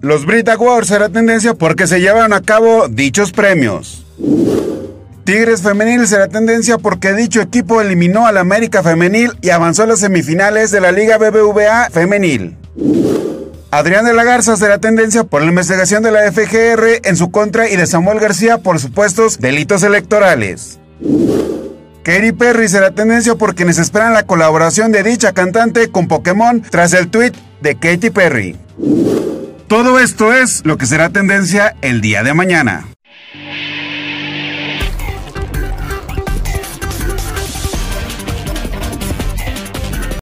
Los Brit Awards será tendencia porque se llevan a cabo dichos premios. Tigres Femenil será tendencia porque dicho equipo eliminó al América Femenil y avanzó a las semifinales de la Liga BBVA Femenil. Adrián de la Garza será tendencia por la investigación de la FGR en su contra y de Samuel García por supuestos delitos electorales. Katy Perry será tendencia por quienes esperan la colaboración de dicha cantante con Pokémon tras el tweet de Katy Perry. Todo esto es lo que será tendencia el día de mañana.